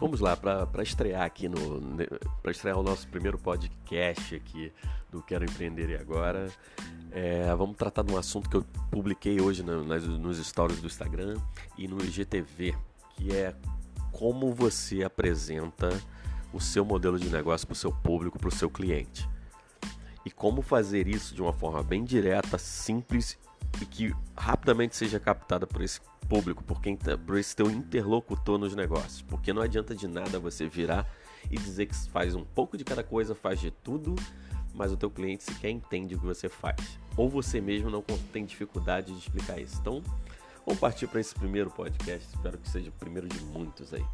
Vamos lá, para estrear aqui no. para estrear o nosso primeiro podcast aqui do Quero Empreender e Agora. É, vamos tratar de um assunto que eu publiquei hoje nas, nos stories do Instagram e no IGTV, que é como você apresenta o seu modelo de negócio para o seu público, para o seu cliente. E como fazer isso de uma forma bem direta, simples e que rapidamente seja captada por esse público, por, quem tá, por esse teu interlocutor nos negócios. Porque não adianta de nada você virar e dizer que faz um pouco de cada coisa, faz de tudo, mas o teu cliente sequer entende o que você faz. Ou você mesmo não tem dificuldade de explicar isso. Então, vamos partir para esse primeiro podcast. Espero que seja o primeiro de muitos aí.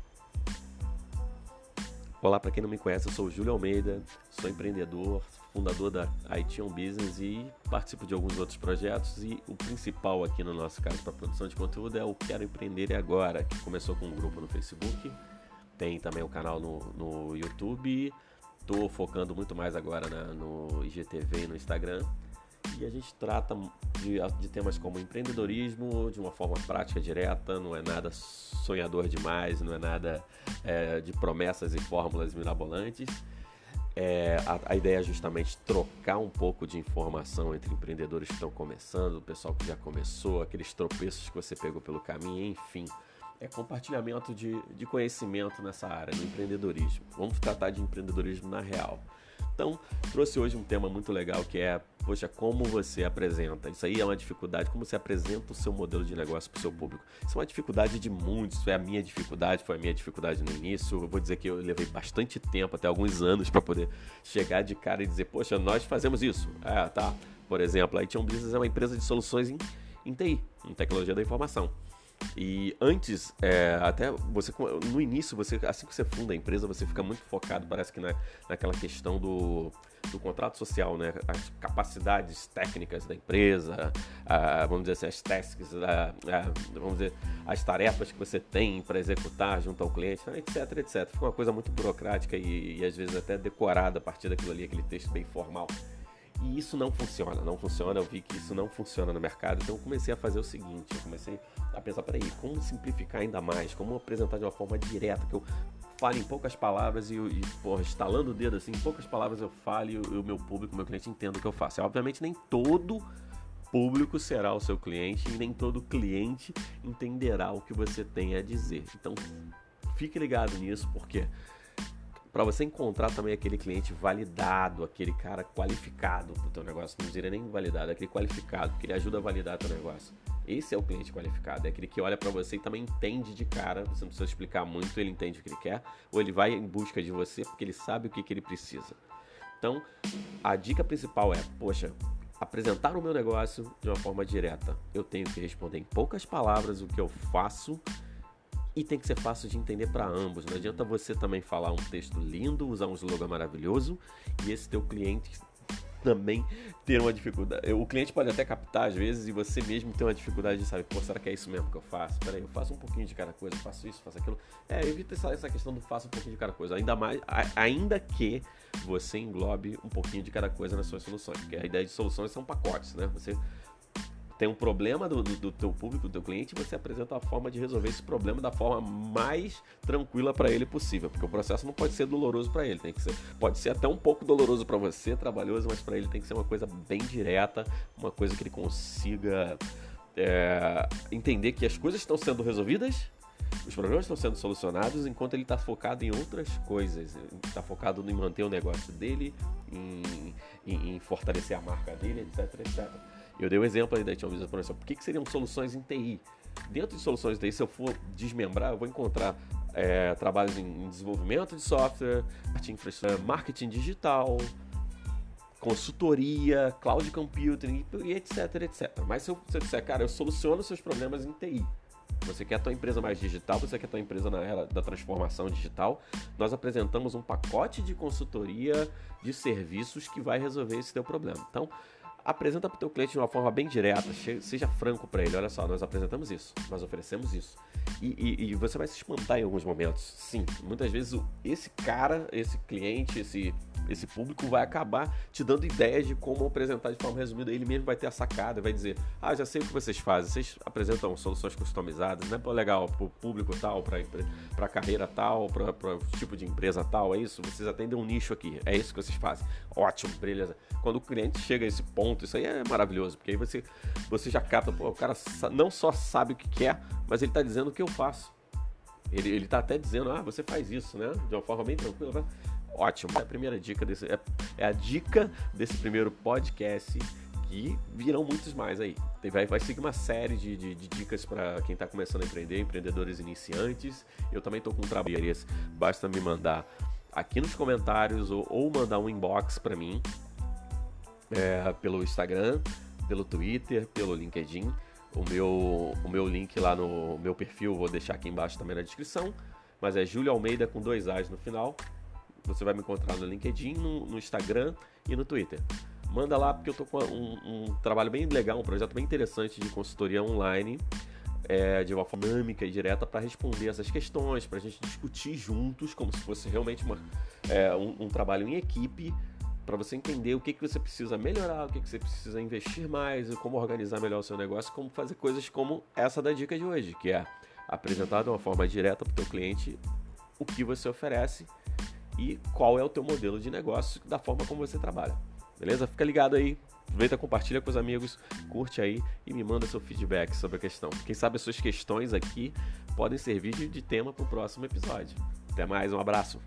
Olá, para quem não me conhece, eu sou o Júlio Almeida, sou empreendedor, fundador da IT on Business e participo de alguns outros projetos. E o principal aqui no nosso caso para produção de conteúdo é o Quero Empreender e Agora, que começou com um grupo no Facebook, tem também o um canal no, no YouTube. Estou focando muito mais agora na, no IGTV e no Instagram. E a gente trata de, de, temas como empreendedorismo de uma forma prática, direta, não é nada sonhador demais, não é nada é, de promessas e fórmulas mirabolantes. É, a, a, ideia é justamente trocar um pouco de informação entre empreendedores que estão começando, o pessoal que já começou, aqueles tropeços que você pegou pelo caminho, enfim. É compartilhamento de, de conhecimento nessa área, no empreendedorismo. Vamos tratar de empreendedorismo na real. Então, trouxe hoje um tema muito legal que é, poxa, como você apresenta. Isso aí é uma dificuldade, como você apresenta o seu modelo de negócio para o seu público. Isso é uma dificuldade de muitos, foi a minha dificuldade, foi a minha dificuldade no início. Eu vou dizer que eu levei bastante tempo, até alguns anos, para poder chegar de cara e dizer, poxa, nós fazemos isso. É, tá. Por exemplo, a IT Business é uma empresa de soluções em, em TI, em tecnologia da informação. E antes, é, até você no início, você assim que você funda a empresa, você fica muito focado, parece que na, naquela questão do, do contrato social, né? As capacidades técnicas da empresa, a, vamos dizer assim, as tasks, a, a, vamos dizer, as tarefas que você tem para executar junto ao cliente, etc, etc. Fica uma coisa muito burocrática e, e às vezes até decorada a partir daquilo ali, aquele texto bem formal. E isso não funciona, não funciona. Eu vi que isso não funciona no mercado. Então eu comecei a fazer o seguinte: eu comecei a pensar, peraí, como simplificar ainda mais? Como apresentar de uma forma direta, que eu fale em poucas palavras e, e porra, estalando o dedo assim, em poucas palavras eu fale e o, meu público, o meu cliente entenda o que eu faço. É, obviamente nem todo público será o seu cliente e nem todo cliente entenderá o que você tem a dizer. Então fique ligado nisso, porque para você encontrar também aquele cliente validado, aquele cara qualificado para o teu negócio, não diria nem validado, aquele qualificado, que ele ajuda a validar teu negócio. Esse é o cliente qualificado, é aquele que olha para você e também entende de cara, você não precisa explicar muito, ele entende o que ele quer, ou ele vai em busca de você porque ele sabe o que, que ele precisa. Então, a dica principal é, poxa, apresentar o meu negócio de uma forma direta. Eu tenho que responder em poucas palavras o que eu faço e tem que ser fácil de entender para ambos. Não adianta você também falar um texto lindo, usar um slogan maravilhoso e esse teu cliente também ter uma dificuldade. O cliente pode até captar às vezes e você mesmo tem uma dificuldade de saber, pô, será que é isso mesmo que eu faço? Peraí, eu faço um pouquinho de cada coisa, faço isso, faço aquilo. É, evita essa, essa questão do faço um pouquinho de cada coisa. Ainda mais, ainda que você englobe um pouquinho de cada coisa nas suas soluções, porque a ideia de soluções são pacotes, né? Você tem um problema do, do, teu público, do teu cliente, você apresenta a forma de resolver esse problema da forma mais tranquila para ele possível, porque o processo não pode ser doloroso para ele, tem que ser, pode ser até um pouco doloroso para você, trabalhoso, mas para ele tem que ser uma coisa bem direta, uma coisa que ele consiga é, entender que as coisas estão sendo resolvidas, os problemas estão sendo solucionados enquanto ele está focado em outras coisas. Está focado em manter o negócio dele, em, em, em fortalecer a marca dele, etc, etc. Eu dei o um exemplo aí da Business Professional. Por que, que seriam soluções em TI? Dentro de soluções TI, se eu for desmembrar, eu vou encontrar é, trabalhos em desenvolvimento de software, marketing digital, consultoria, cloud computing e etc, etc. Mas se eu disser, cara, eu soluciono seus problemas em TI, você quer a tua empresa mais digital, você quer a tua empresa na era da transformação digital, nós apresentamos um pacote de consultoria de serviços que vai resolver esse teu problema. Então, apresenta para o teu cliente de uma forma bem direta, seja franco para ele. Olha só, nós apresentamos isso, nós oferecemos isso. E, e, e, você vai se espantar em alguns momentos. Sim, muitas vezes esse cara, esse cliente, esse esse público vai acabar te dando ideias de como apresentar de forma resumida. Ele mesmo vai ter a sacada, vai dizer: Ah, já sei o que vocês fazem, vocês apresentam soluções customizadas, né? Pô, legal, para o público tal, para a carreira tal, para o tipo de empresa tal, é isso? Vocês atendem um nicho aqui, é isso que vocês fazem. Ótimo, beleza. Quando o cliente chega a esse ponto, isso aí é maravilhoso, porque aí você, você já capta, pô, o cara não só sabe o que quer, mas ele está dizendo o que eu faço. Ele, ele tá até dizendo, ah, você faz isso, né? De uma forma bem tranquila. Ótimo. É a primeira dica desse. É, é a dica desse primeiro podcast que virão muitos mais aí. Vai, vai seguir uma série de, de, de dicas para quem está começando a empreender, empreendedores iniciantes. Eu também estou com um basta me mandar aqui nos comentários ou, ou mandar um inbox para mim é, pelo Instagram, pelo Twitter, pelo LinkedIn. O meu, o meu link lá no meu perfil vou deixar aqui embaixo também na descrição. Mas é Júlio Almeida com dois A's no final. Você vai me encontrar no LinkedIn, no, no Instagram e no Twitter. Manda lá porque eu tô com um, um, trabalho bem legal, um projeto bem interessante de consultoria online, é, de uma forma dinâmica e direta para responder essas questões, para a gente discutir juntos, como se fosse realmente uma, é, um, um trabalho em equipe para você entender o que, que você precisa melhorar, o que, que você precisa investir mais, como organizar melhor o seu negócio, como fazer coisas como essa da dica de hoje, que é apresentar de uma forma direta para o teu cliente o que você oferece e qual é o teu modelo de negócio da forma como você trabalha. Beleza? Fica ligado aí, aproveita, compartilha com os amigos, curte aí e me manda seu feedback sobre a questão. Quem sabe as suas questões aqui podem servir de, tema para o próximo episódio. Até mais, um abraço.